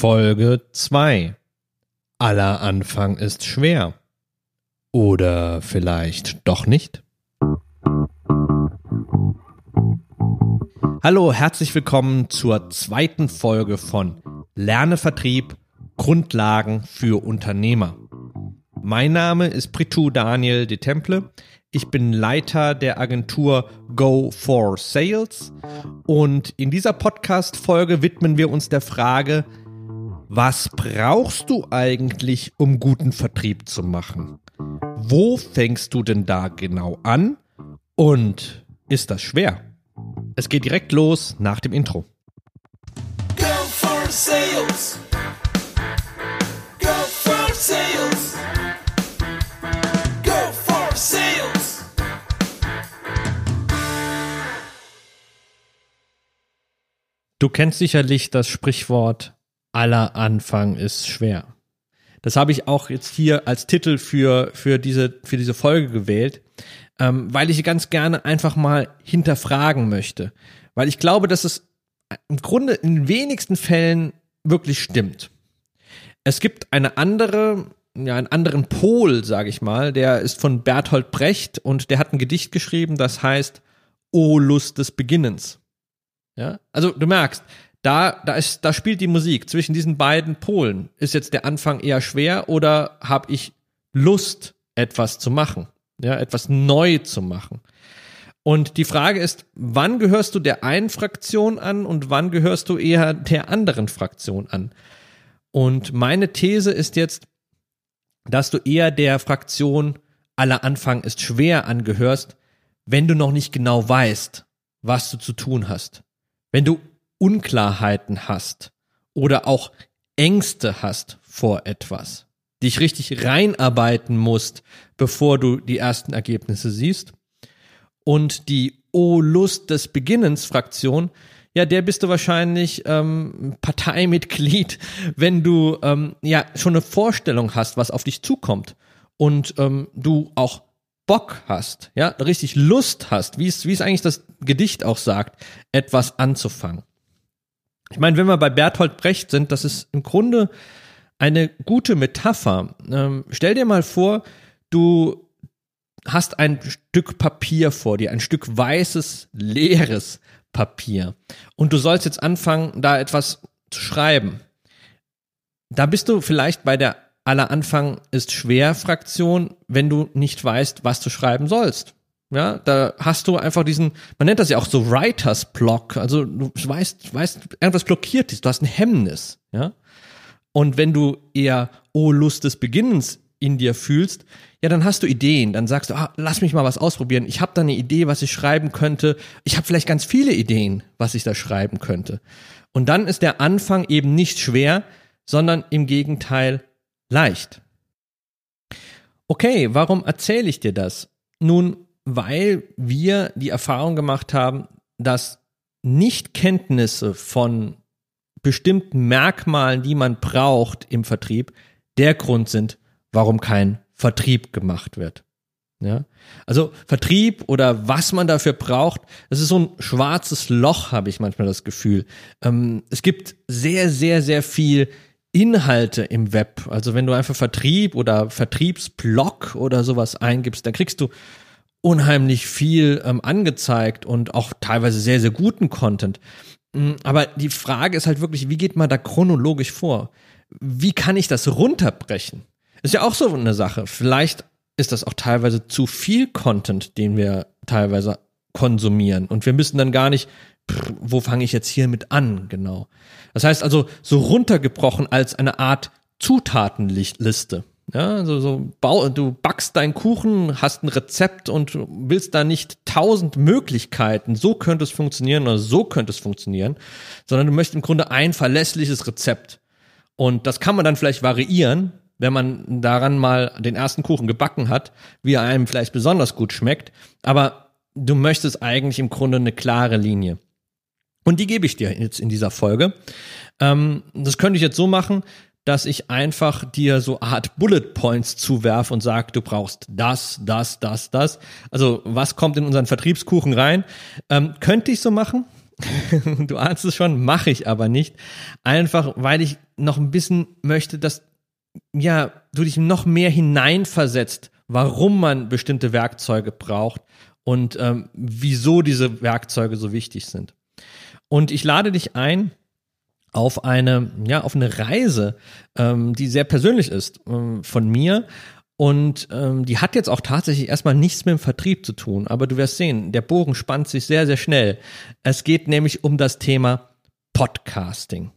Folge 2. Aller Anfang ist schwer. Oder vielleicht doch nicht? Hallo, herzlich willkommen zur zweiten Folge von Lerne Vertrieb Grundlagen für Unternehmer. Mein Name ist Pritu Daniel de Temple. Ich bin Leiter der Agentur Go for Sales und in dieser Podcast-Folge widmen wir uns der Frage, was brauchst du eigentlich, um guten Vertrieb zu machen? Wo fängst du denn da genau an? Und ist das schwer? Es geht direkt los nach dem Intro. Go for Sales! Go for Sales! Go for Sales! Du kennst sicherlich das Sprichwort aller Anfang ist schwer. Das habe ich auch jetzt hier als Titel für, für, diese, für diese Folge gewählt, ähm, weil ich ganz gerne einfach mal hinterfragen möchte. Weil ich glaube, dass es im Grunde in den wenigsten Fällen wirklich stimmt. Es gibt eine andere, ja, einen anderen Pol, sage ich mal, der ist von Berthold Brecht und der hat ein Gedicht geschrieben, das heißt O Lust des Beginnens. Ja, also du merkst, da, da, ist, da spielt die Musik zwischen diesen beiden Polen. Ist jetzt der Anfang eher schwer oder habe ich Lust, etwas zu machen? Ja, etwas neu zu machen. Und die Frage ist, wann gehörst du der einen Fraktion an und wann gehörst du eher der anderen Fraktion an? Und meine These ist jetzt, dass du eher der Fraktion aller Anfang ist schwer angehörst, wenn du noch nicht genau weißt, was du zu tun hast. Wenn du Unklarheiten hast oder auch Ängste hast vor etwas, dich richtig reinarbeiten musst, bevor du die ersten Ergebnisse siehst. Und die O Lust des Beginnens Fraktion, ja, der bist du wahrscheinlich ähm, Parteimitglied, wenn du ähm, ja schon eine Vorstellung hast, was auf dich zukommt und ähm, du auch Bock hast, ja, richtig Lust hast, wie es wie es eigentlich das Gedicht auch sagt, etwas anzufangen. Ich meine, wenn wir bei Bertolt Brecht sind, das ist im Grunde eine gute Metapher. Ähm, stell dir mal vor, du hast ein Stück Papier vor dir, ein Stück weißes, leeres Papier. Und du sollst jetzt anfangen, da etwas zu schreiben. Da bist du vielleicht bei der aller Anfang ist schwer Fraktion, wenn du nicht weißt, was du schreiben sollst. Ja, da hast du einfach diesen, man nennt das ja auch so Writers Block. Also du weißt, weißt, irgendwas blockiert ist, du hast ein Hemmnis, ja. Und wenn du eher Oh Lust des Beginnens in dir fühlst, ja, dann hast du Ideen. Dann sagst du, ah, lass mich mal was ausprobieren. Ich habe da eine Idee, was ich schreiben könnte. Ich habe vielleicht ganz viele Ideen, was ich da schreiben könnte. Und dann ist der Anfang eben nicht schwer, sondern im Gegenteil leicht. Okay, warum erzähle ich dir das? Nun, weil wir die Erfahrung gemacht haben, dass Nichtkenntnisse von bestimmten Merkmalen, die man braucht im Vertrieb, der Grund sind, warum kein Vertrieb gemacht wird. Ja? Also Vertrieb oder was man dafür braucht, das ist so ein schwarzes Loch, habe ich manchmal das Gefühl. Ähm, es gibt sehr, sehr, sehr viel Inhalte im Web. Also wenn du einfach Vertrieb oder Vertriebsblog oder sowas eingibst, dann kriegst du unheimlich viel ähm, angezeigt und auch teilweise sehr, sehr guten Content. Mm, aber die Frage ist halt wirklich, wie geht man da chronologisch vor? Wie kann ich das runterbrechen? Ist ja auch so eine Sache. Vielleicht ist das auch teilweise zu viel Content, den wir teilweise konsumieren. Und wir müssen dann gar nicht, pff, wo fange ich jetzt hier mit an, genau. Das heißt also, so runtergebrochen als eine Art Zutatenliste. Ja, also so bau, du backst deinen Kuchen, hast ein Rezept und willst da nicht tausend Möglichkeiten, so könnte es funktionieren oder so könnte es funktionieren, sondern du möchtest im Grunde ein verlässliches Rezept. Und das kann man dann vielleicht variieren, wenn man daran mal den ersten Kuchen gebacken hat, wie er einem vielleicht besonders gut schmeckt. Aber du möchtest eigentlich im Grunde eine klare Linie. Und die gebe ich dir jetzt in dieser Folge. Ähm, das könnte ich jetzt so machen, dass ich einfach dir so Art Bullet Points zuwerfe und sage, du brauchst das, das, das, das. Also was kommt in unseren Vertriebskuchen rein? Ähm, könnte ich so machen, du ahnst es schon, mache ich aber nicht. Einfach, weil ich noch ein bisschen möchte, dass ja, du dich noch mehr hineinversetzt, warum man bestimmte Werkzeuge braucht und ähm, wieso diese Werkzeuge so wichtig sind. Und ich lade dich ein, auf eine, ja, auf eine Reise, ähm, die sehr persönlich ist ähm, von mir. Und ähm, die hat jetzt auch tatsächlich erstmal nichts mit dem Vertrieb zu tun. Aber du wirst sehen, der Bogen spannt sich sehr, sehr schnell. Es geht nämlich um das Thema Podcasting.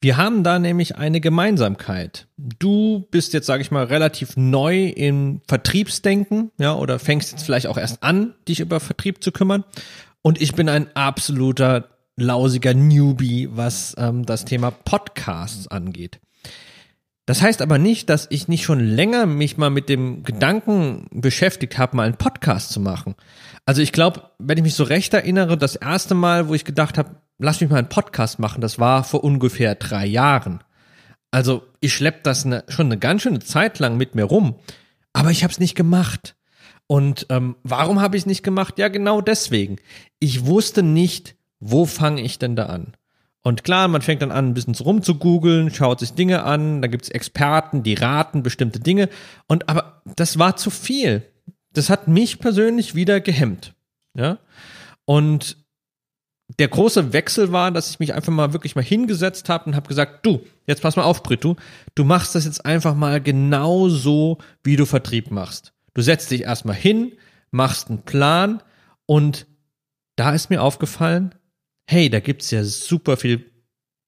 Wir haben da nämlich eine Gemeinsamkeit. Du bist jetzt, sage ich mal, relativ neu im Vertriebsdenken, ja, oder fängst jetzt vielleicht auch erst an, dich über Vertrieb zu kümmern. Und ich bin ein absoluter lausiger Newbie, was ähm, das Thema Podcasts angeht. Das heißt aber nicht, dass ich nicht schon länger mich mal mit dem Gedanken beschäftigt habe, mal einen Podcast zu machen. Also ich glaube, wenn ich mich so recht erinnere, das erste Mal, wo ich gedacht habe, lass mich mal einen Podcast machen, das war vor ungefähr drei Jahren. Also ich schlepp das eine, schon eine ganz schöne Zeit lang mit mir rum, aber ich habe es nicht gemacht. Und ähm, warum habe ich es nicht gemacht? Ja, genau deswegen. Ich wusste nicht, wo fange ich denn da an? Und klar, man fängt dann an, ein bisschen rum zu googeln, schaut sich Dinge an, da gibt's Experten, die raten bestimmte Dinge. Und aber das war zu viel. Das hat mich persönlich wieder gehemmt. Ja. Und der große Wechsel war, dass ich mich einfach mal wirklich mal hingesetzt habe und habe gesagt, du, jetzt pass mal auf, Brito, du machst das jetzt einfach mal genau so, wie du Vertrieb machst. Du setzt dich erstmal hin, machst einen Plan und da ist mir aufgefallen, hey, da gibt's ja super viel,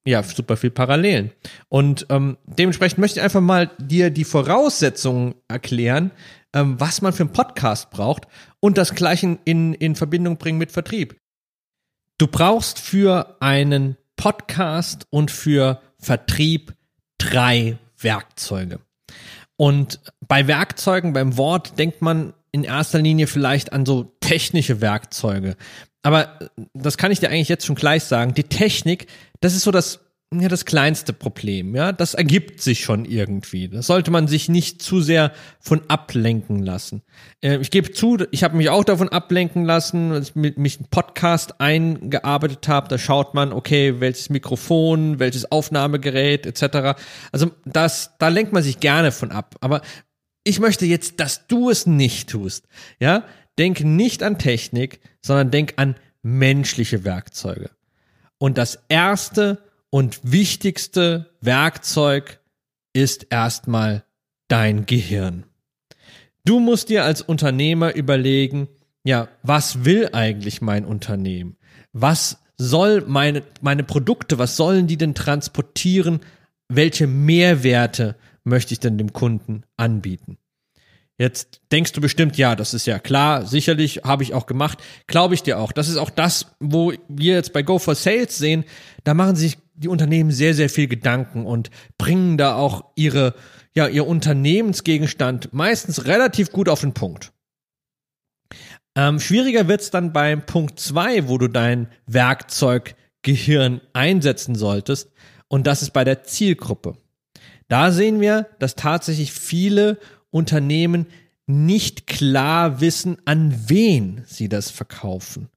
ja, super viel Parallelen. Und ähm, dementsprechend möchte ich einfach mal dir die Voraussetzungen erklären, ähm, was man für einen Podcast braucht und das gleiche in, in Verbindung bringen mit Vertrieb. Du brauchst für einen Podcast und für Vertrieb drei Werkzeuge. Und bei Werkzeugen, beim Wort denkt man in erster Linie vielleicht an so technische Werkzeuge aber das kann ich dir eigentlich jetzt schon gleich sagen. Die Technik, das ist so das, ja, das kleinste Problem, ja. Das ergibt sich schon irgendwie. Das sollte man sich nicht zu sehr von ablenken lassen. Äh, ich gebe zu, ich habe mich auch davon ablenken lassen, als ich mich einen Podcast eingearbeitet habe. Da schaut man, okay, welches Mikrofon, welches Aufnahmegerät etc. Also das, da lenkt man sich gerne von ab. Aber ich möchte jetzt, dass du es nicht tust, ja. Denk nicht an Technik, sondern denk an menschliche Werkzeuge. Und das erste und wichtigste Werkzeug ist erstmal dein Gehirn. Du musst dir als Unternehmer überlegen, ja, was will eigentlich mein Unternehmen? Was soll meine, meine Produkte, was sollen die denn transportieren? Welche Mehrwerte möchte ich denn dem Kunden anbieten? Jetzt denkst du bestimmt, ja, das ist ja klar, sicherlich habe ich auch gemacht, glaube ich dir auch. Das ist auch das, wo wir jetzt bei Go for Sales sehen, da machen sich die Unternehmen sehr, sehr viel Gedanken und bringen da auch ihre, ja, ihr Unternehmensgegenstand meistens relativ gut auf den Punkt. Ähm, schwieriger wird's dann beim Punkt zwei, wo du dein Werkzeuggehirn einsetzen solltest, und das ist bei der Zielgruppe. Da sehen wir, dass tatsächlich viele Unternehmen nicht klar wissen, an wen sie das verkaufen.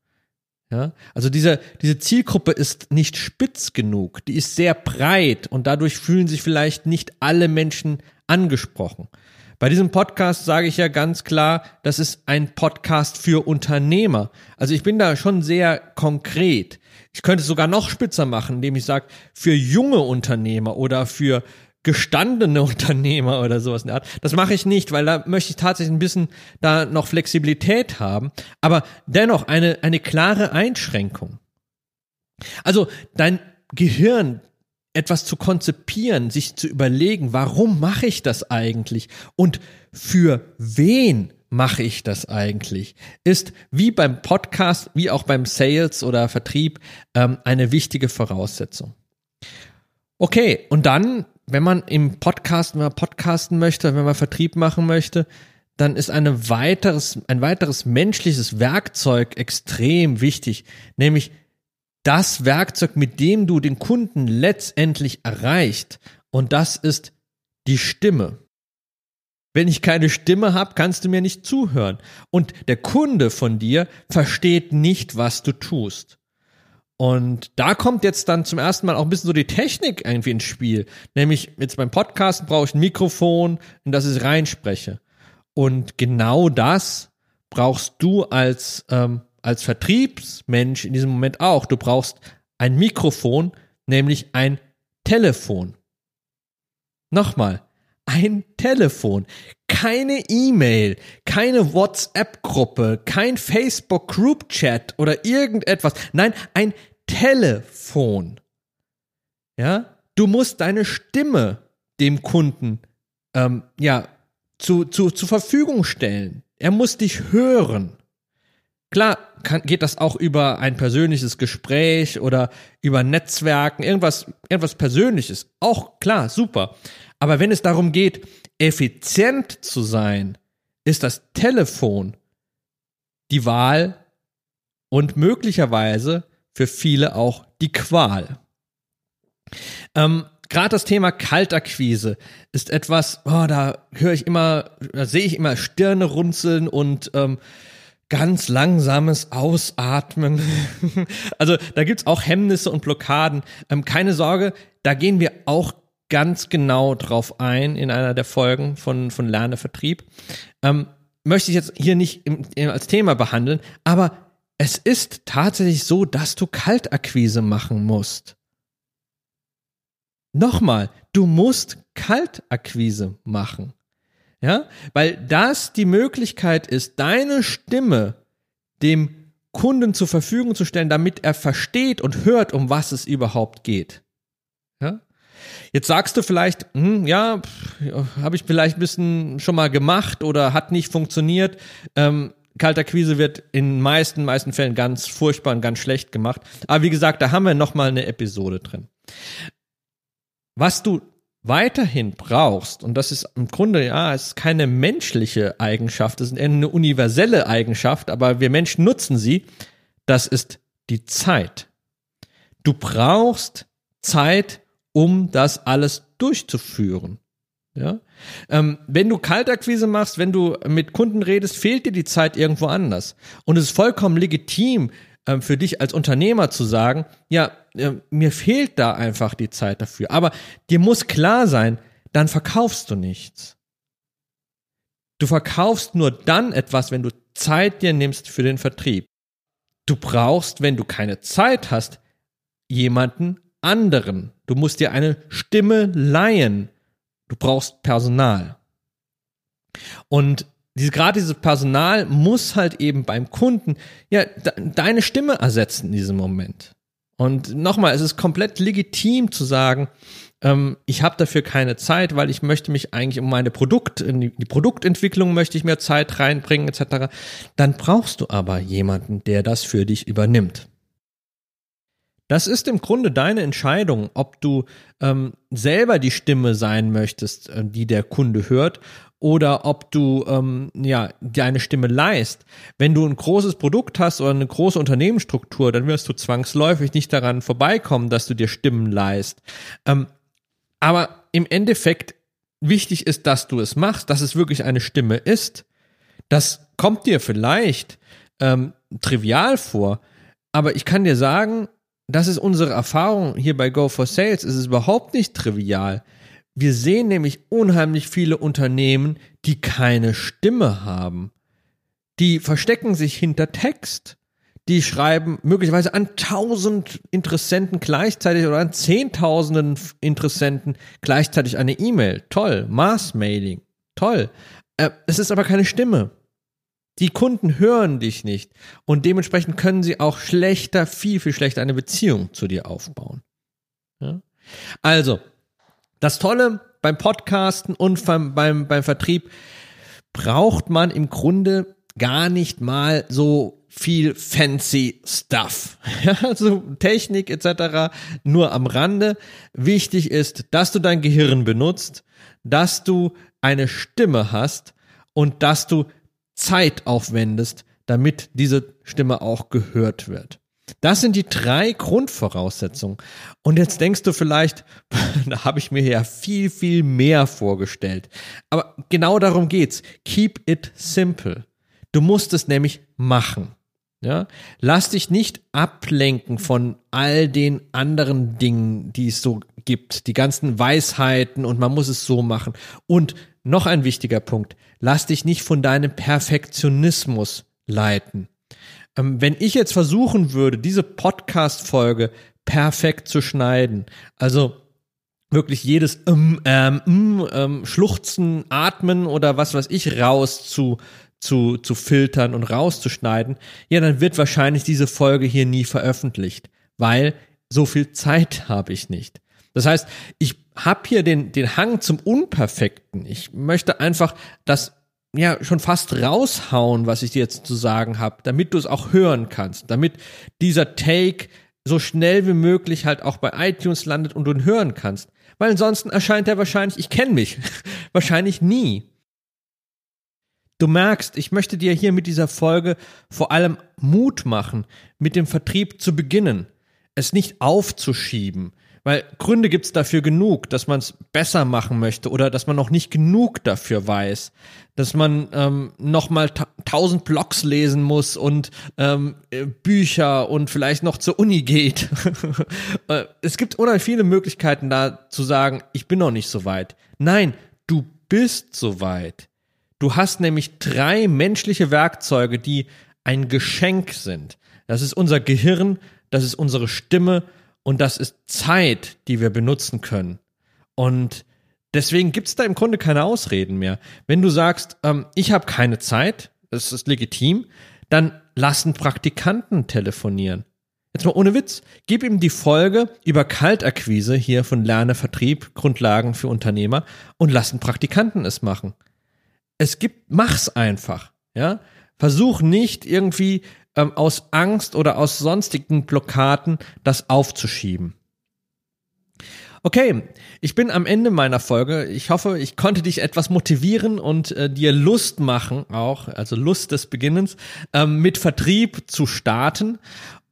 Ja, also diese, diese Zielgruppe ist nicht spitz genug, die ist sehr breit und dadurch fühlen sich vielleicht nicht alle Menschen angesprochen. Bei diesem Podcast sage ich ja ganz klar, das ist ein Podcast für Unternehmer. Also ich bin da schon sehr konkret. Ich könnte es sogar noch spitzer machen, indem ich sage, für junge Unternehmer oder für gestandene Unternehmer oder sowas in der Art. Das mache ich nicht, weil da möchte ich tatsächlich ein bisschen da noch Flexibilität haben, aber dennoch eine, eine klare Einschränkung. Also dein Gehirn etwas zu konzipieren, sich zu überlegen, warum mache ich das eigentlich und für wen mache ich das eigentlich, ist wie beim Podcast, wie auch beim Sales oder Vertrieb ähm, eine wichtige Voraussetzung. Okay, und dann wenn man im Podcast, wenn man podcasten möchte, wenn man Vertrieb machen möchte, dann ist eine weiteres, ein weiteres menschliches Werkzeug extrem wichtig, nämlich das Werkzeug, mit dem du den Kunden letztendlich erreicht. Und das ist die Stimme. Wenn ich keine Stimme habe, kannst du mir nicht zuhören. Und der Kunde von dir versteht nicht, was du tust. Und da kommt jetzt dann zum ersten Mal auch ein bisschen so die Technik irgendwie ins Spiel. Nämlich jetzt beim Podcast brauche ich ein Mikrofon, in das ich reinspreche. Und genau das brauchst du als, ähm, als Vertriebsmensch in diesem Moment auch. Du brauchst ein Mikrofon, nämlich ein Telefon. Nochmal, ein Telefon, keine E-Mail, keine WhatsApp-Gruppe, kein Facebook-Group-Chat oder irgendetwas. Nein, ein Telefon. Ja, du musst deine Stimme dem Kunden ähm, ja zu, zu, zur Verfügung stellen. Er muss dich hören. Klar kann, geht das auch über ein persönliches Gespräch oder über Netzwerken, irgendwas, irgendwas Persönliches. Auch klar, super. Aber wenn es darum geht, effizient zu sein, ist das Telefon die Wahl und möglicherweise für viele auch die Qual. Ähm, Gerade das Thema Kaltakquise ist etwas, oh, da höre ich immer, da sehe ich immer Stirne runzeln und ähm, ganz langsames Ausatmen. also da gibt's auch Hemmnisse und Blockaden. Ähm, keine Sorge, da gehen wir auch ganz genau drauf ein in einer der Folgen von, von Lerne. Ähm, möchte ich jetzt hier nicht im, als Thema behandeln, aber es ist tatsächlich so, dass du Kaltakquise machen musst. Nochmal, du musst Kaltakquise machen. Ja, weil das die Möglichkeit ist, deine Stimme dem Kunden zur Verfügung zu stellen, damit er versteht und hört, um was es überhaupt geht. Ja? Jetzt sagst du vielleicht, hm, ja, habe ich vielleicht ein bisschen schon mal gemacht oder hat nicht funktioniert. Ähm, Kaltakquise wird in meisten, meisten Fällen ganz furchtbar und ganz schlecht gemacht. Aber wie gesagt, da haben wir nochmal eine Episode drin. Was du weiterhin brauchst, und das ist im Grunde, ja, es ist keine menschliche Eigenschaft, es ist eine universelle Eigenschaft, aber wir Menschen nutzen sie, das ist die Zeit. Du brauchst Zeit, um das alles durchzuführen. Ja? Ähm, wenn du Kaltakquise machst, wenn du mit Kunden redest, fehlt dir die Zeit irgendwo anders. Und es ist vollkommen legitim, ähm, für dich als Unternehmer zu sagen, ja, äh, mir fehlt da einfach die Zeit dafür. Aber dir muss klar sein, dann verkaufst du nichts. Du verkaufst nur dann etwas, wenn du Zeit dir nimmst für den Vertrieb. Du brauchst, wenn du keine Zeit hast, jemanden anderen. Du musst dir eine Stimme leihen. Du brauchst Personal. Und diese, gerade dieses Personal muss halt eben beim Kunden ja de deine Stimme ersetzen in diesem Moment. Und nochmal, es ist komplett legitim zu sagen, ähm, ich habe dafür keine Zeit, weil ich möchte mich eigentlich um meine Produkt, in die, die Produktentwicklung möchte ich mehr Zeit reinbringen, etc. Dann brauchst du aber jemanden, der das für dich übernimmt. Das ist im Grunde deine Entscheidung, ob du ähm, selber die Stimme sein möchtest, äh, die der Kunde hört, oder ob du ähm, ja deine Stimme leist. Wenn du ein großes Produkt hast oder eine große Unternehmensstruktur, dann wirst du zwangsläufig nicht daran vorbeikommen, dass du dir Stimmen leist. Ähm, aber im Endeffekt wichtig ist, dass du es machst, dass es wirklich eine Stimme ist. Das kommt dir vielleicht ähm, trivial vor, aber ich kann dir sagen, das ist unsere Erfahrung hier bei Go for Sales. Es ist überhaupt nicht trivial. Wir sehen nämlich unheimlich viele Unternehmen, die keine Stimme haben. Die verstecken sich hinter Text. Die schreiben möglicherweise an tausend Interessenten gleichzeitig oder an zehntausenden Interessenten gleichzeitig eine E-Mail. Toll. Mass-Mailing. Toll. Äh, es ist aber keine Stimme. Die Kunden hören dich nicht und dementsprechend können sie auch schlechter, viel, viel schlechter eine Beziehung zu dir aufbauen. Ja? Also, das Tolle beim Podcasten und beim, beim, beim Vertrieb braucht man im Grunde gar nicht mal so viel fancy Stuff. also Technik etc. nur am Rande. Wichtig ist, dass du dein Gehirn benutzt, dass du eine Stimme hast und dass du Zeit aufwendest, damit diese Stimme auch gehört wird. Das sind die drei Grundvoraussetzungen. Und jetzt denkst du vielleicht, da habe ich mir ja viel, viel mehr vorgestellt. Aber genau darum geht's. Keep it simple. Du musst es nämlich machen. Ja, lass dich nicht ablenken von all den anderen Dingen, die es so gibt, die ganzen Weisheiten und man muss es so machen. Und noch ein wichtiger Punkt, lass dich nicht von deinem Perfektionismus leiten. Ähm, wenn ich jetzt versuchen würde, diese Podcast-Folge perfekt zu schneiden, also wirklich jedes ähm, ähm, ähm, Schluchzen, Atmen oder was weiß ich raus zu zu, zu filtern und rauszuschneiden, ja, dann wird wahrscheinlich diese Folge hier nie veröffentlicht, weil so viel Zeit habe ich nicht. Das heißt, ich habe hier den, den Hang zum Unperfekten. Ich möchte einfach das ja schon fast raushauen, was ich dir jetzt zu sagen habe, damit du es auch hören kannst, damit dieser Take so schnell wie möglich halt auch bei iTunes landet und du ihn hören kannst. Weil ansonsten erscheint er wahrscheinlich, ich kenne mich, wahrscheinlich nie. Du merkst, ich möchte dir hier mit dieser Folge vor allem Mut machen, mit dem Vertrieb zu beginnen, es nicht aufzuschieben, weil Gründe gibt's dafür genug, dass man es besser machen möchte oder dass man noch nicht genug dafür weiß, dass man ähm, noch mal ta tausend Blogs lesen muss und ähm, äh, Bücher und vielleicht noch zur Uni geht. Äh, es gibt unheimlich viele Möglichkeiten da zu sagen, ich bin noch nicht so weit. Nein, du bist so weit. Du hast nämlich drei menschliche Werkzeuge, die ein Geschenk sind. Das ist unser Gehirn, das ist unsere Stimme und das ist Zeit, die wir benutzen können. Und deswegen gibt es da im Grunde keine Ausreden mehr. Wenn du sagst, ähm, ich habe keine Zeit, das ist legitim, dann lass einen Praktikanten telefonieren. Jetzt mal ohne Witz. Gib ihm die Folge über Kaltakquise hier von Lerne Vertrieb, Grundlagen für Unternehmer und lass einen Praktikanten es machen es gibt, mach's einfach, ja. Versuch nicht irgendwie ähm, aus Angst oder aus sonstigen Blockaden das aufzuschieben. Okay, ich bin am Ende meiner Folge. Ich hoffe, ich konnte dich etwas motivieren und äh, dir Lust machen, auch, also Lust des Beginnens, ähm, mit Vertrieb zu starten.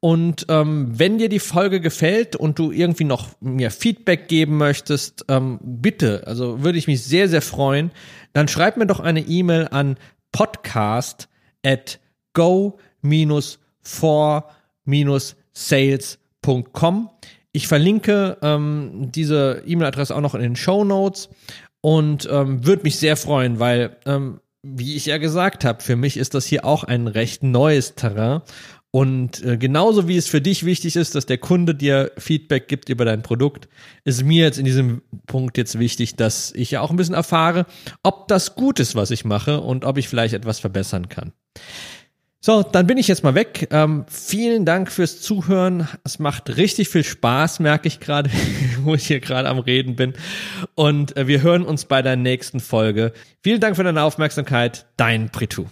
Und ähm, wenn dir die Folge gefällt und du irgendwie noch mir Feedback geben möchtest, ähm, bitte, also würde ich mich sehr, sehr freuen, dann schreib mir doch eine E-Mail an podcast at go-for-sales.com. Ich verlinke ähm, diese E-Mail-Adresse auch noch in den Show Notes und ähm, würde mich sehr freuen, weil, ähm, wie ich ja gesagt habe, für mich ist das hier auch ein recht neues Terrain und äh, genauso wie es für dich wichtig ist, dass der Kunde dir Feedback gibt über dein Produkt, ist mir jetzt in diesem Punkt jetzt wichtig, dass ich ja auch ein bisschen erfahre, ob das gut ist, was ich mache und ob ich vielleicht etwas verbessern kann. So, dann bin ich jetzt mal weg. Ähm, vielen Dank fürs Zuhören. Es macht richtig viel Spaß, merke ich gerade, wo ich hier gerade am Reden bin. Und äh, wir hören uns bei der nächsten Folge. Vielen Dank für deine Aufmerksamkeit. Dein Pritu.